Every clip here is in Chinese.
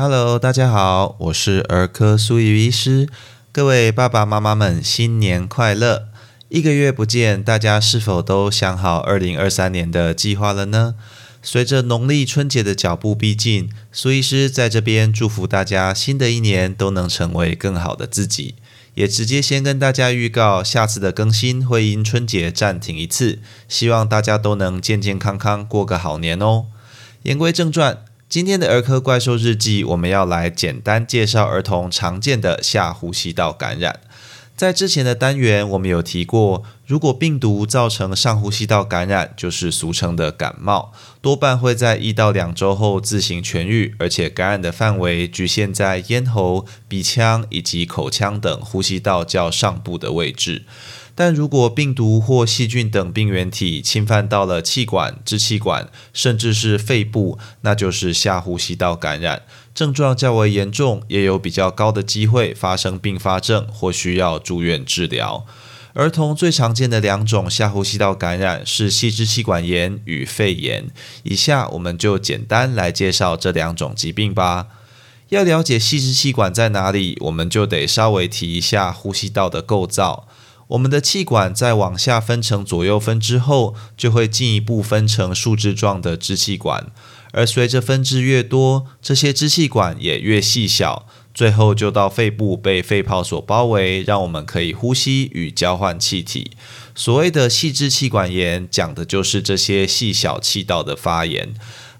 Hello，大家好，我是儿科苏怡医师。各位爸爸妈妈们，新年快乐！一个月不见，大家是否都想好二零二三年的计划了呢？随着农历春节的脚步逼近，苏医师在这边祝福大家，新的一年都能成为更好的自己。也直接先跟大家预告，下次的更新会因春节暂停一次，希望大家都能健健康康过个好年哦。言归正传，今天的儿科怪兽日记，我们要来简单介绍儿童常见的下呼吸道感染。在之前的单元，我们有提过，如果病毒造成上呼吸道感染，就是俗称的感冒，多半会在一到两周后自行痊愈，而且感染的范围局限在咽喉、鼻腔以及口腔等呼吸道较上部的位置。但如果病毒或细菌等病原体侵犯到了气管、支气管，甚至是肺部，那就是下呼吸道感染，症状较为严重，也有比较高的机会发生并发症或需要住院治疗。儿童最常见的两种下呼吸道感染是细支气管炎与肺炎。以下我们就简单来介绍这两种疾病吧。要了解细支气管在哪里，我们就得稍微提一下呼吸道的构造。我们的气管在往下分成左右分支后，就会进一步分成树枝状的支气管，而随着分支越多，这些支气管也越细小，最后就到肺部被肺泡所包围，让我们可以呼吸与交换气体。所谓的细支气管炎，讲的就是这些细小气道的发炎。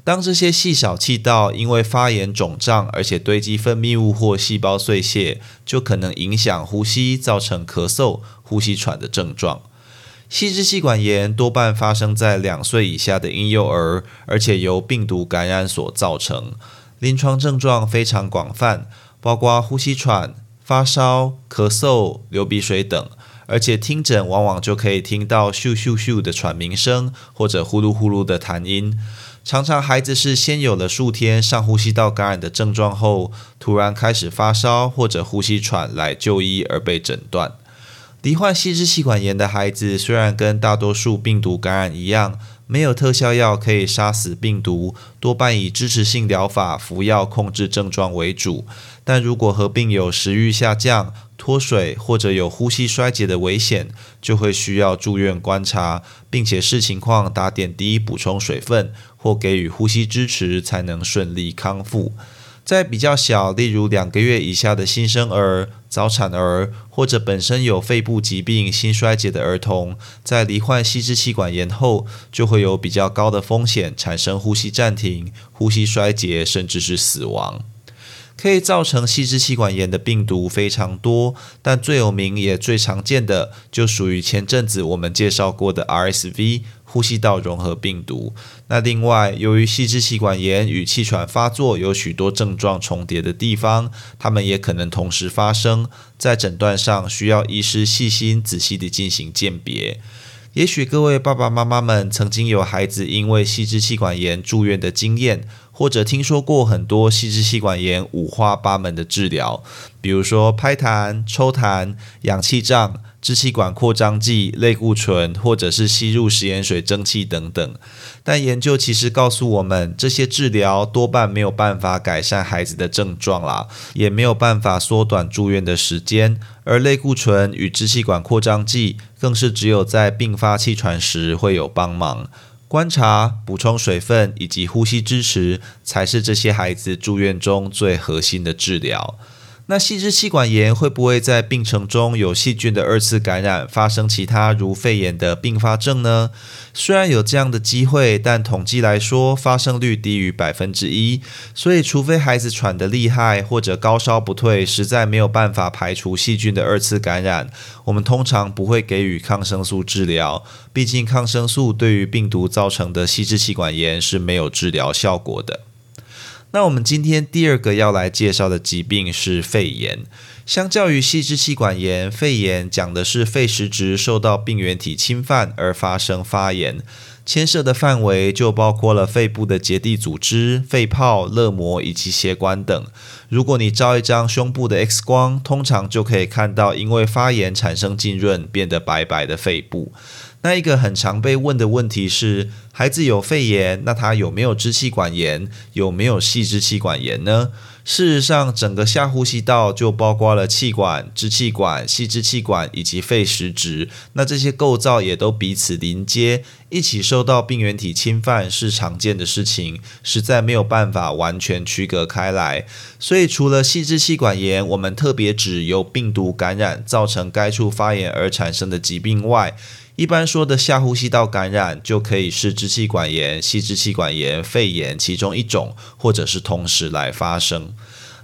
当这些细小气道因为发炎肿胀，而且堆积分泌物或细胞碎屑，就可能影响呼吸，造成咳嗽、呼吸喘的症状。细支气管炎多半发生在两岁以下的婴幼儿，而且由病毒感染所造成。临床症状非常广泛，包括呼吸喘、发烧、咳嗽、流鼻水等，而且听诊往往就可以听到咻咻咻的喘鸣声，或者呼噜呼噜的痰音。常常孩子是先有了数天上呼吸道感染的症状后，突然开始发烧或者呼吸喘来就医而被诊断。罹患细支气管炎的孩子，虽然跟大多数病毒感染一样，没有特效药可以杀死病毒，多半以支持性疗法服药控制症状为主。但如果合并有食欲下降、脱水或者有呼吸衰竭的危险，就会需要住院观察，并且视情况打点滴补充水分或给予呼吸支持，才能顺利康复。在比较小，例如两个月以下的新生儿、早产儿，或者本身有肺部疾病、心衰竭的儿童，在罹患细支气管炎后，就会有比较高的风险产生呼吸暂停、呼吸衰竭，甚至是死亡。可以造成细支气管炎的病毒非常多，但最有名也最常见的就属于前阵子我们介绍过的 RSV 呼吸道融合病毒。那另外，由于细支气管炎与气喘发作有许多症状重叠的地方，它们也可能同时发生，在诊断上需要医师细心仔细地进行鉴别。也许各位爸爸妈妈们曾经有孩子因为细支气管炎住院的经验。或者听说过很多细支气管炎五花八门的治疗，比如说拍痰、抽痰、氧气胀、支气管扩张剂、类固醇，或者是吸入食盐水蒸气等等。但研究其实告诉我们，这些治疗多半没有办法改善孩子的症状啦，也没有办法缩短住院的时间。而类固醇与支气管扩张剂更是只有在并发气喘时会有帮忙。观察、补充水分以及呼吸支持，才是这些孩子住院中最核心的治疗。那细支气管炎会不会在病程中有细菌的二次感染，发生其他如肺炎的并发症呢？虽然有这样的机会，但统计来说发生率低于百分之一。所以，除非孩子喘得厉害或者高烧不退，实在没有办法排除细菌的二次感染，我们通常不会给予抗生素治疗。毕竟，抗生素对于病毒造成的细支气管炎是没有治疗效果的。那我们今天第二个要来介绍的疾病是肺炎。相较于细支气管炎，肺炎讲的是肺实质受到病原体侵犯而发生发炎，牵涉的范围就包括了肺部的结缔组织、肺泡、肋膜以及血管等。如果你照一张胸部的 X 光，通常就可以看到因为发炎产生浸润变得白白的肺部。那一个很常被问的问题是：孩子有肺炎，那他有没有支气管炎？有没有细支气管炎呢？事实上，整个下呼吸道就包括了气管、支气管、细支气管以及肺实质。那这些构造也都彼此连接，一起受到病原体侵犯是常见的事情，实在没有办法完全区隔开来。所以，除了细支气管炎，我们特别指由病毒感染造成该处发炎而产生的疾病外，一般说的下呼吸道感染就可以是支气管炎、细支气管炎、肺炎其中一种，或者是同时来发生。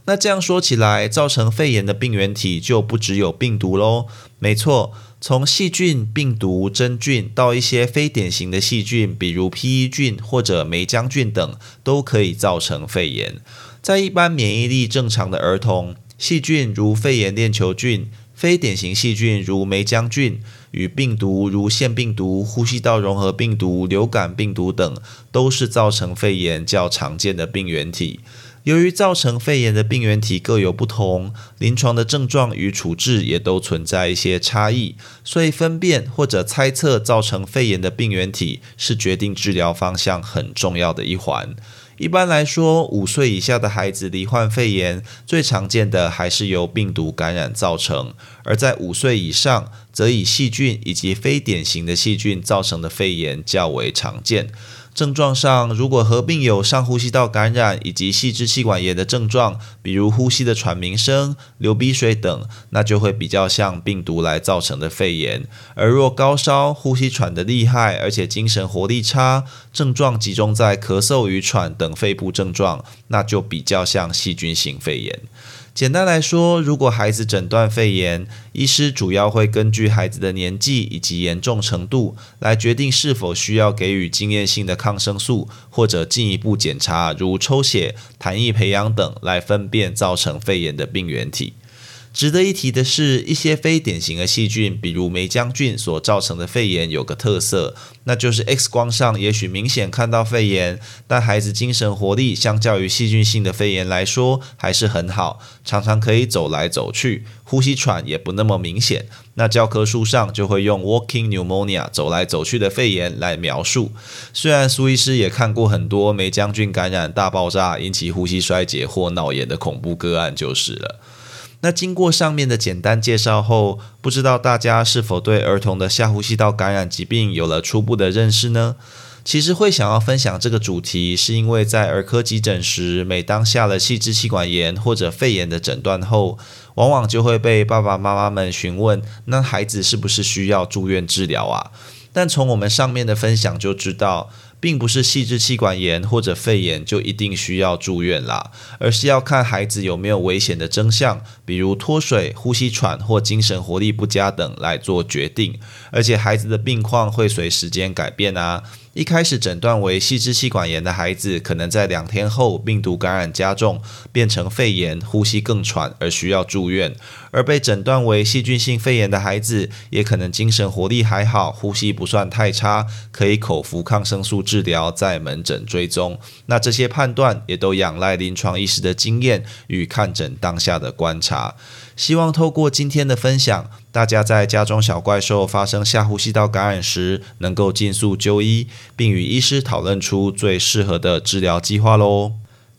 那这样说起来，造成肺炎的病原体就不只有病毒喽。没错，从细菌、病毒、真菌到一些非典型的细菌，比如 P.E. 菌或者梅浆菌等，都可以造成肺炎。在一般免疫力正常的儿童，细菌如肺炎链球菌。非典型细菌如霉浆菌与病毒如腺病毒、呼吸道融合病毒、流感病毒等，都是造成肺炎较常见的病原体。由于造成肺炎的病原体各有不同，临床的症状与处置也都存在一些差异，所以分辨或者猜测造成肺炎的病原体是决定治疗方向很重要的一环。一般来说，五岁以下的孩子罹患肺炎，最常见的还是由病毒感染造成；而在五岁以上，则以细菌以及非典型的细菌造成的肺炎较为常见。症状上，如果合并有上呼吸道感染以及细支气管炎的症状，比如呼吸的喘鸣声、流鼻水等，那就会比较像病毒来造成的肺炎。而若高烧、呼吸喘的厉害，而且精神活力差，症状集中在咳嗽与喘等肺部症状，那就比较像细菌性肺炎。简单来说，如果孩子诊断肺炎，医师主要会根据孩子的年纪以及严重程度来决定是否需要给予经验性的抗生素，或者进一步检查如抽血、痰液培养等来分辨造成肺炎的病原体。值得一提的是，一些非典型的细菌，比如霉浆菌所造成的肺炎，有个特色，那就是 X 光上也许明显看到肺炎，但孩子精神活力相较于细菌性的肺炎来说还是很好，常常可以走来走去，呼吸喘也不那么明显。那教科书上就会用 walking pneumonia 走来走去的肺炎来描述。虽然苏医师也看过很多霉浆菌感染大爆炸引起呼吸衰竭或脑炎的恐怖个案，就是了。那经过上面的简单介绍后，不知道大家是否对儿童的下呼吸道感染疾病有了初步的认识呢？其实会想要分享这个主题，是因为在儿科急诊时，每当下了细支气管炎或者肺炎的诊断后，往往就会被爸爸妈妈们询问：那孩子是不是需要住院治疗啊？但从我们上面的分享就知道。并不是细支气管炎或者肺炎就一定需要住院啦，而是要看孩子有没有危险的征象，比如脱水、呼吸喘或精神活力不佳等来做决定。而且孩子的病况会随时间改变啊。一开始诊断为细支气管炎的孩子，可能在两天后病毒感染加重，变成肺炎，呼吸更喘而需要住院；而被诊断为细菌性肺炎的孩子，也可能精神活力还好，呼吸不算太差，可以口服抗生素治疗，在门诊追踪。那这些判断也都仰赖临床医师的经验与看诊当下的观察。希望透过今天的分享，大家在家中小怪兽发生下呼吸道感染时，能够尽速就医，并与医师讨论出最适合的治疗计划喽。